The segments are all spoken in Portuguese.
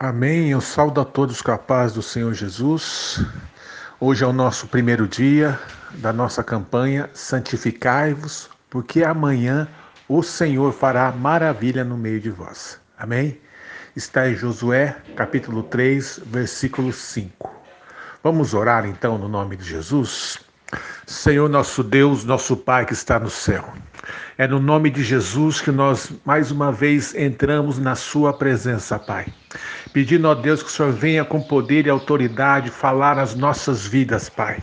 Amém. Eu saúdo a todos paz do Senhor Jesus. Hoje é o nosso primeiro dia da nossa campanha Santificai-vos, porque amanhã o Senhor fará maravilha no meio de vós. Amém? Está em Josué, capítulo 3, versículo 5. Vamos orar então no nome de Jesus? Senhor nosso Deus, nosso Pai que está no céu. É no nome de Jesus que nós mais uma vez entramos na Sua presença, Pai. Pedindo a Deus que o Senhor venha com poder e autoridade falar nas nossas vidas, Pai.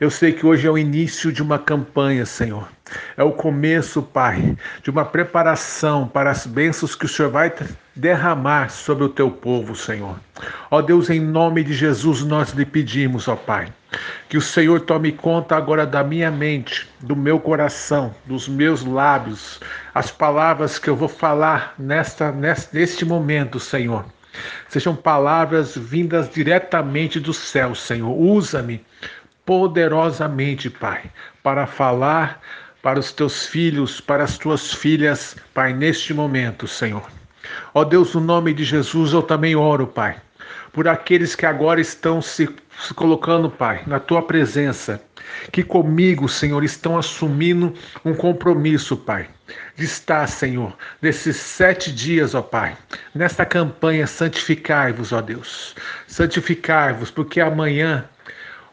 Eu sei que hoje é o início de uma campanha, Senhor. É o começo, Pai, de uma preparação para as bênçãos que o Senhor vai derramar sobre o teu povo, Senhor. Ó Deus, em nome de Jesus, nós lhe pedimos, ó Pai, que o Senhor tome conta agora da minha mente, do meu coração, dos meus lábios, as palavras que eu vou falar nesta, neste momento, Senhor. Sejam palavras vindas diretamente do céu, Senhor. Usa-me poderosamente, Pai, para falar para os teus filhos, para as tuas filhas, Pai, neste momento, Senhor. Ó Deus, no nome de Jesus, eu também oro, Pai, por aqueles que agora estão se, se colocando, Pai, na tua presença, que comigo, Senhor, estão assumindo um compromisso, Pai, de estar, Senhor, nesses sete dias, ó Pai, nesta campanha, santificai-vos, ó Deus, santificai-vos, porque amanhã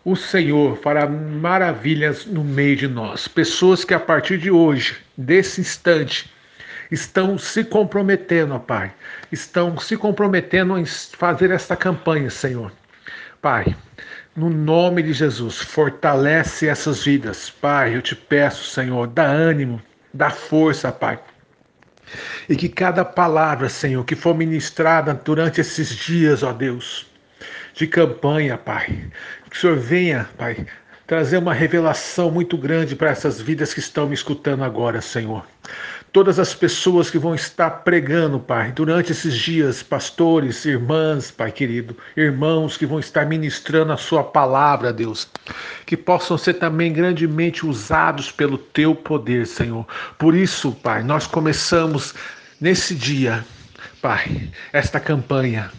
o Senhor fará maravilhas no meio de nós. Pessoas que a partir de hoje, desse instante, estão se comprometendo, ó Pai, estão se comprometendo em fazer esta campanha, Senhor. Pai, no nome de Jesus, fortalece essas vidas. Pai, eu te peço, Senhor, dá ânimo, dá força, Pai. E que cada palavra, Senhor, que for ministrada durante esses dias, ó Deus, de campanha, Pai. Que o Senhor venha, Pai, trazer uma revelação muito grande para essas vidas que estão me escutando agora, Senhor. Todas as pessoas que vão estar pregando, Pai, durante esses dias, pastores, irmãs, Pai querido, irmãos que vão estar ministrando a Sua palavra, Deus, que possam ser também grandemente usados pelo Teu poder, Senhor. Por isso, Pai, nós começamos nesse dia, Pai, esta campanha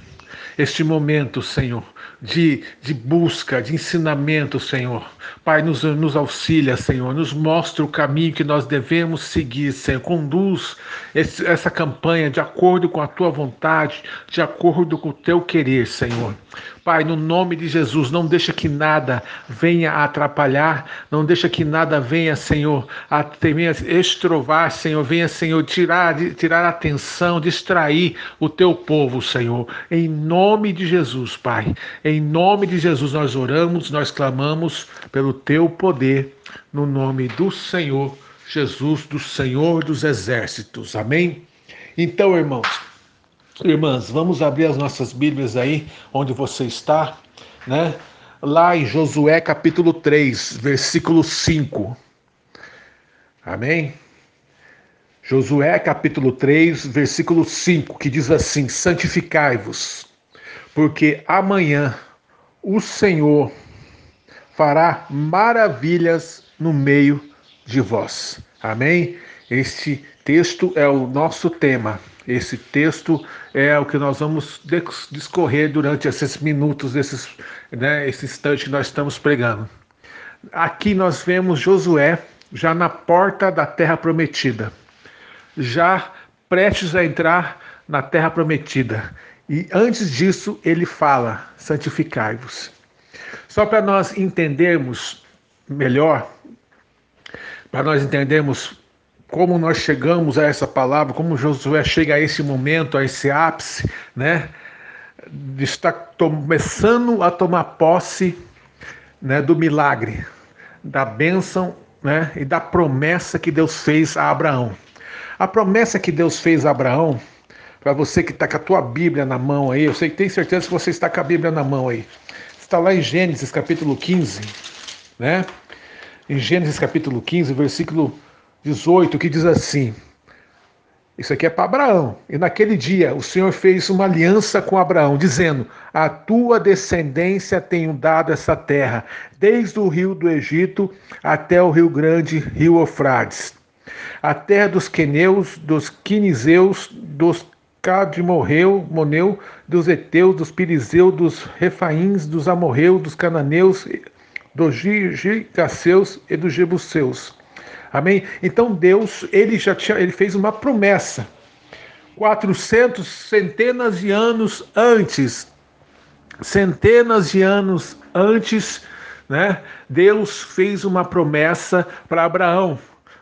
este momento, Senhor, de, de busca, de ensinamento, Senhor. Pai, nos, nos auxilia, Senhor, nos mostra o caminho que nós devemos seguir, Senhor. Conduz esse, essa campanha de acordo com a tua vontade, de acordo com o teu querer, Senhor. Pai, no nome de Jesus, não deixa que nada venha atrapalhar, não deixa que nada venha, Senhor, a venha estrovar, Senhor, venha, Senhor, tirar, tirar a atenção, distrair o teu povo, Senhor. Em nome de Jesus, Pai, em nome de Jesus nós oramos, nós clamamos pelo teu poder, no nome do Senhor Jesus, do Senhor dos exércitos. Amém? Então, irmãos, Irmãs, vamos abrir as nossas Bíblias aí, onde você está, né? Lá em Josué capítulo 3, versículo 5. Amém? Josué capítulo 3, versículo 5, que diz assim: Santificai-vos, porque amanhã o Senhor fará maravilhas no meio de vós. Amém? Este texto é o nosso tema. Esse texto é o que nós vamos discorrer durante esses minutos, esses, né, esse instante que nós estamos pregando. Aqui nós vemos Josué já na porta da terra prometida, já prestes a entrar na terra prometida. E antes disso, ele fala: santificai-vos. Só para nós entendermos melhor, para nós entendermos como nós chegamos a essa palavra, como Josué chega a esse momento, a esse ápice, né? Estar começando a tomar posse né, do milagre, da bênção né, e da promessa que Deus fez a Abraão. A promessa que Deus fez a Abraão, para você que está com a tua Bíblia na mão aí, eu sei que tem certeza que você está com a Bíblia na mão aí. Está lá em Gênesis capítulo 15, né? Em Gênesis capítulo 15, versículo 18, que diz assim: Isso aqui é para Abraão. E naquele dia o Senhor fez uma aliança com Abraão, dizendo: A tua descendência tenho dado essa terra, desde o rio do Egito até o rio grande, rio Eufrates. A terra dos queneus, dos quinizeus, dos Cade morreu, Moneu, dos Eteus, dos Pirizeus, dos Refaíns, dos Amorreus, dos Cananeus, dos Gigaceus e dos Jebuseus. Amém? Então Deus, ele já tinha, ele fez uma promessa. 400 centenas de anos antes, centenas de anos antes, né? Deus fez uma promessa para Abraão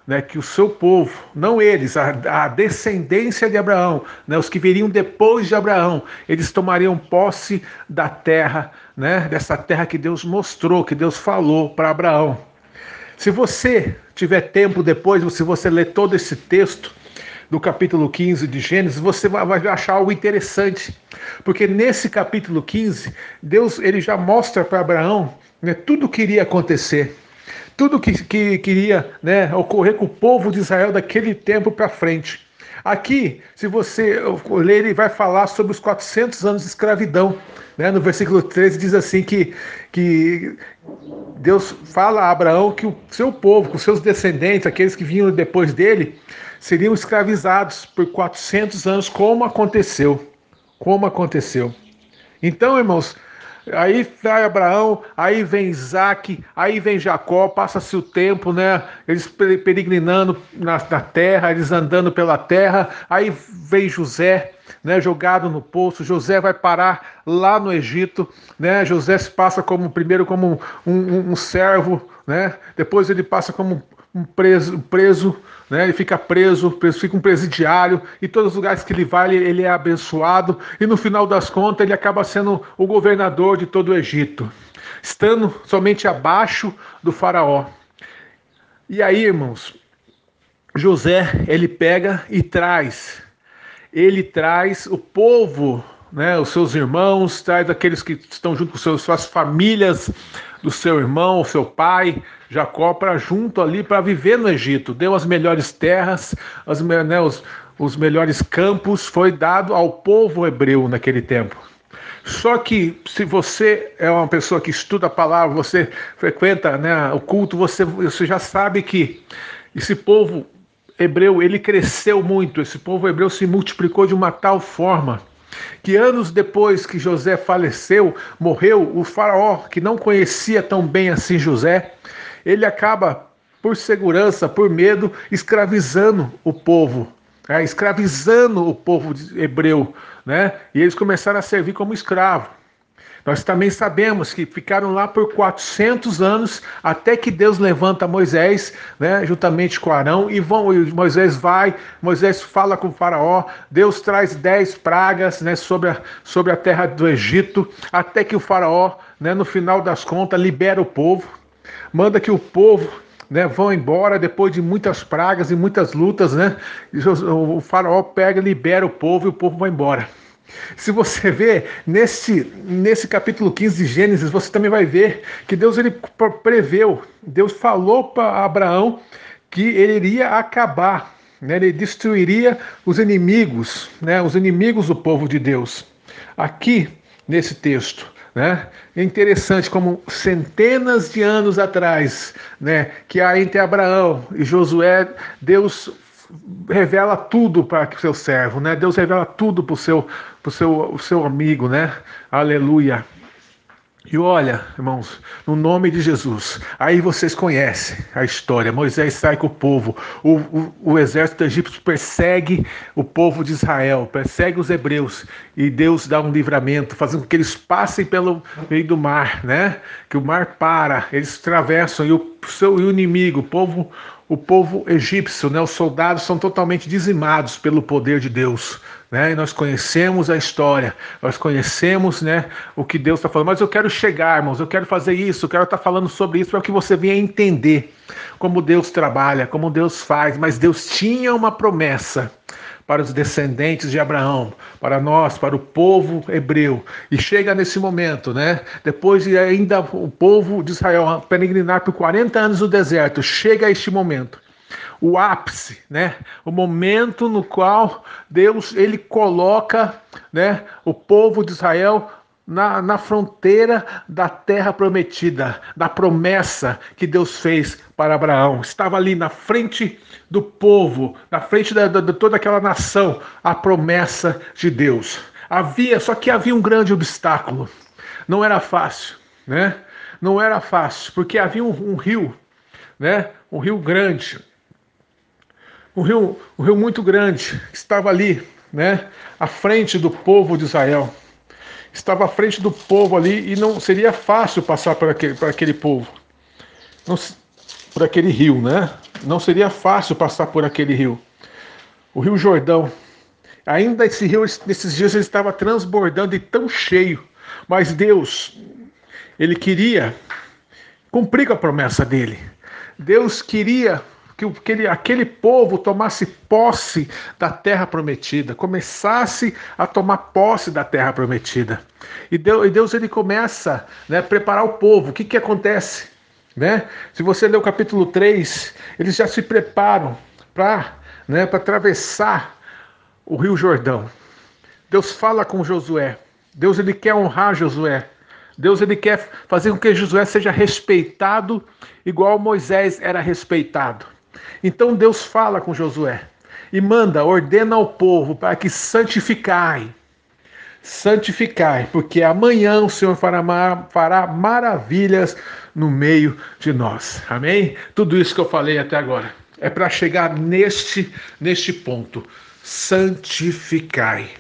né, que o seu povo, não eles, a, a descendência de Abraão, né, os que viriam depois de Abraão, eles tomariam posse da terra, né, dessa terra que Deus mostrou, que Deus falou para Abraão. Se você tiver tempo depois, se você ler todo esse texto do capítulo 15 de Gênesis, você vai achar algo interessante, porque nesse capítulo 15, Deus ele já mostra para Abraão né, tudo o que iria acontecer tudo que, que queria né, ocorrer com o povo de Israel daquele tempo para frente. Aqui, se você ler, ele vai falar sobre os 400 anos de escravidão. Né? No versículo 13 diz assim que, que Deus fala a Abraão que o seu povo, os seus descendentes, aqueles que vinham depois dele, seriam escravizados por 400 anos, como aconteceu. Como aconteceu. Então, irmãos, Aí vai Abraão, aí vem Isaac, aí vem Jacó, passa-se o tempo, né? Eles peregrinando na, na, terra, eles andando pela terra, aí vem José, né? Jogado no poço. José vai parar lá no Egito, né? José se passa como primeiro como um, um, um servo, né? Depois ele passa como um preso, preso né? ele fica preso, fica um presidiário, e todos os lugares que ele vai, ele é abençoado, e no final das contas ele acaba sendo o governador de todo o Egito, estando somente abaixo do faraó. E aí, irmãos, José, ele pega e traz, ele traz o povo, né, os seus irmãos, traz aqueles que estão junto com seus, suas famílias, do seu irmão, seu pai, Jacó, para junto ali para viver no Egito. Deu as melhores terras, as, né, os, os melhores campos, foi dado ao povo hebreu naquele tempo. Só que se você é uma pessoa que estuda a palavra, você frequenta né, o culto, você, você já sabe que esse povo hebreu ele cresceu muito, esse povo hebreu se multiplicou de uma tal forma que anos depois que José faleceu, morreu, o faraó, que não conhecia tão bem assim José, ele acaba, por segurança, por medo, escravizando o povo, né? escravizando o povo hebreu, né? e eles começaram a servir como escravo. Nós também sabemos que ficaram lá por 400 anos até que Deus levanta Moisés, né, juntamente com Arão, e vão, Moisés vai, Moisés fala com o faraó, Deus traz dez pragas né, sobre, a, sobre a terra do Egito, até que o faraó, né, no final das contas, libera o povo, manda que o povo né, vão embora depois de muitas pragas e muitas lutas, né? O faraó pega, libera o povo e o povo vai embora. Se você vê nesse, nesse capítulo 15 de Gênesis, você também vai ver que Deus ele preveu, Deus falou para Abraão que ele iria acabar, né, ele destruiria os inimigos, né, os inimigos do povo de Deus. Aqui, nesse texto, né, é interessante como centenas de anos atrás, né, que há entre Abraão e Josué, Deus revela tudo para o seu servo, né? Deus revela tudo para o seu, seu, o seu amigo, né? Aleluia. E olha, irmãos, no nome de Jesus, aí vocês conhecem a história. Moisés sai com o povo, o, o, o, exército egípcio persegue o povo de Israel, persegue os hebreus, e Deus dá um livramento, fazendo com que eles passem pelo meio do mar, né? Que o mar para, eles atravessam, e o seu inimigo, o povo, o povo egípcio, né, os soldados são totalmente dizimados pelo poder de Deus. Né? E nós conhecemos a história, nós conhecemos né, o que Deus está falando. Mas eu quero chegar, irmãos, eu quero fazer isso, eu quero estar tá falando sobre isso para que você venha entender como Deus trabalha, como Deus faz. Mas Deus tinha uma promessa para os descendentes de Abraão, para nós, para o povo hebreu. E chega nesse momento, né? Depois de ainda o povo de Israel peregrinar por 40 anos no deserto, chega este momento. O ápice, né? O momento no qual Deus ele coloca, né, o povo de Israel na, na fronteira da terra prometida, da promessa que Deus fez para Abraão. Estava ali na frente do povo, na frente de toda aquela nação, a promessa de Deus. Havia, só que havia um grande obstáculo. Não era fácil, né? Não era fácil, porque havia um, um rio, né? Um rio grande, um rio, um rio muito grande estava ali, né? À frente do povo de Israel. Estava à frente do povo ali e não seria fácil passar por aquele, por aquele povo, não, por aquele rio, né? Não seria fácil passar por aquele rio. O Rio Jordão. Ainda esse rio, nesses dias, ele estava transbordando e tão cheio. Mas Deus, ele queria cumprir a promessa dele. Deus queria que aquele, aquele povo tomasse posse da terra prometida, começasse a tomar posse da terra prometida. E Deus, e Deus ele começa né, a preparar o povo. O que, que acontece? Né? Se você ler o capítulo 3, eles já se preparam para né, atravessar o rio Jordão. Deus fala com Josué. Deus ele quer honrar Josué. Deus ele quer fazer com que Josué seja respeitado igual Moisés era respeitado. Então Deus fala com Josué e manda, ordena ao povo para que santificai. Santificai, porque amanhã o Senhor fará, fará maravilhas no meio de nós. Amém? Tudo isso que eu falei até agora é para chegar neste, neste ponto. Santificai.